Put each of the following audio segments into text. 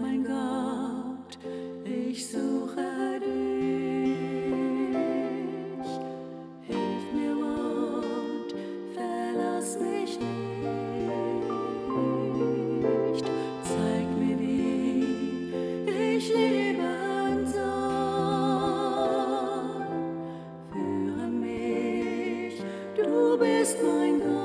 Mein Gott, ich suche dich. Hilf mir und verlass mich nicht. Zeig mir, wie ich leben soll. Führe mich, du bist mein Gott.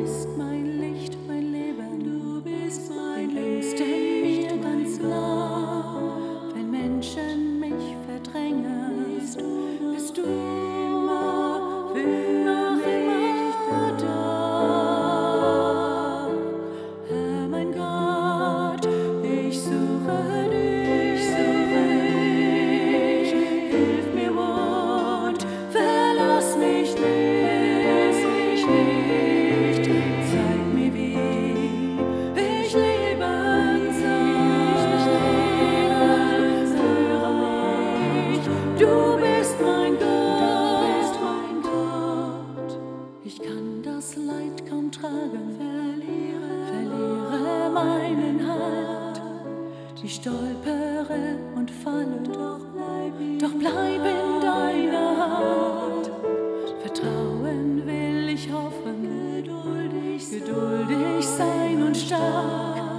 Bist mein Licht, mein Leben, du bist mein Licht mir ganz nah. Wenn Menschen mich verdrängen, bist du immer für mich da. Herr mein Gott, du bist mein Gott, mein Gott. Ich kann das Leid kaum tragen, verliere, verliere meinen Halt. Ich stolpere und falle, doch bleib, doch bleib in deiner Hand. Vertrauen will ich hoffen, geduldig, geduldig sein und stark.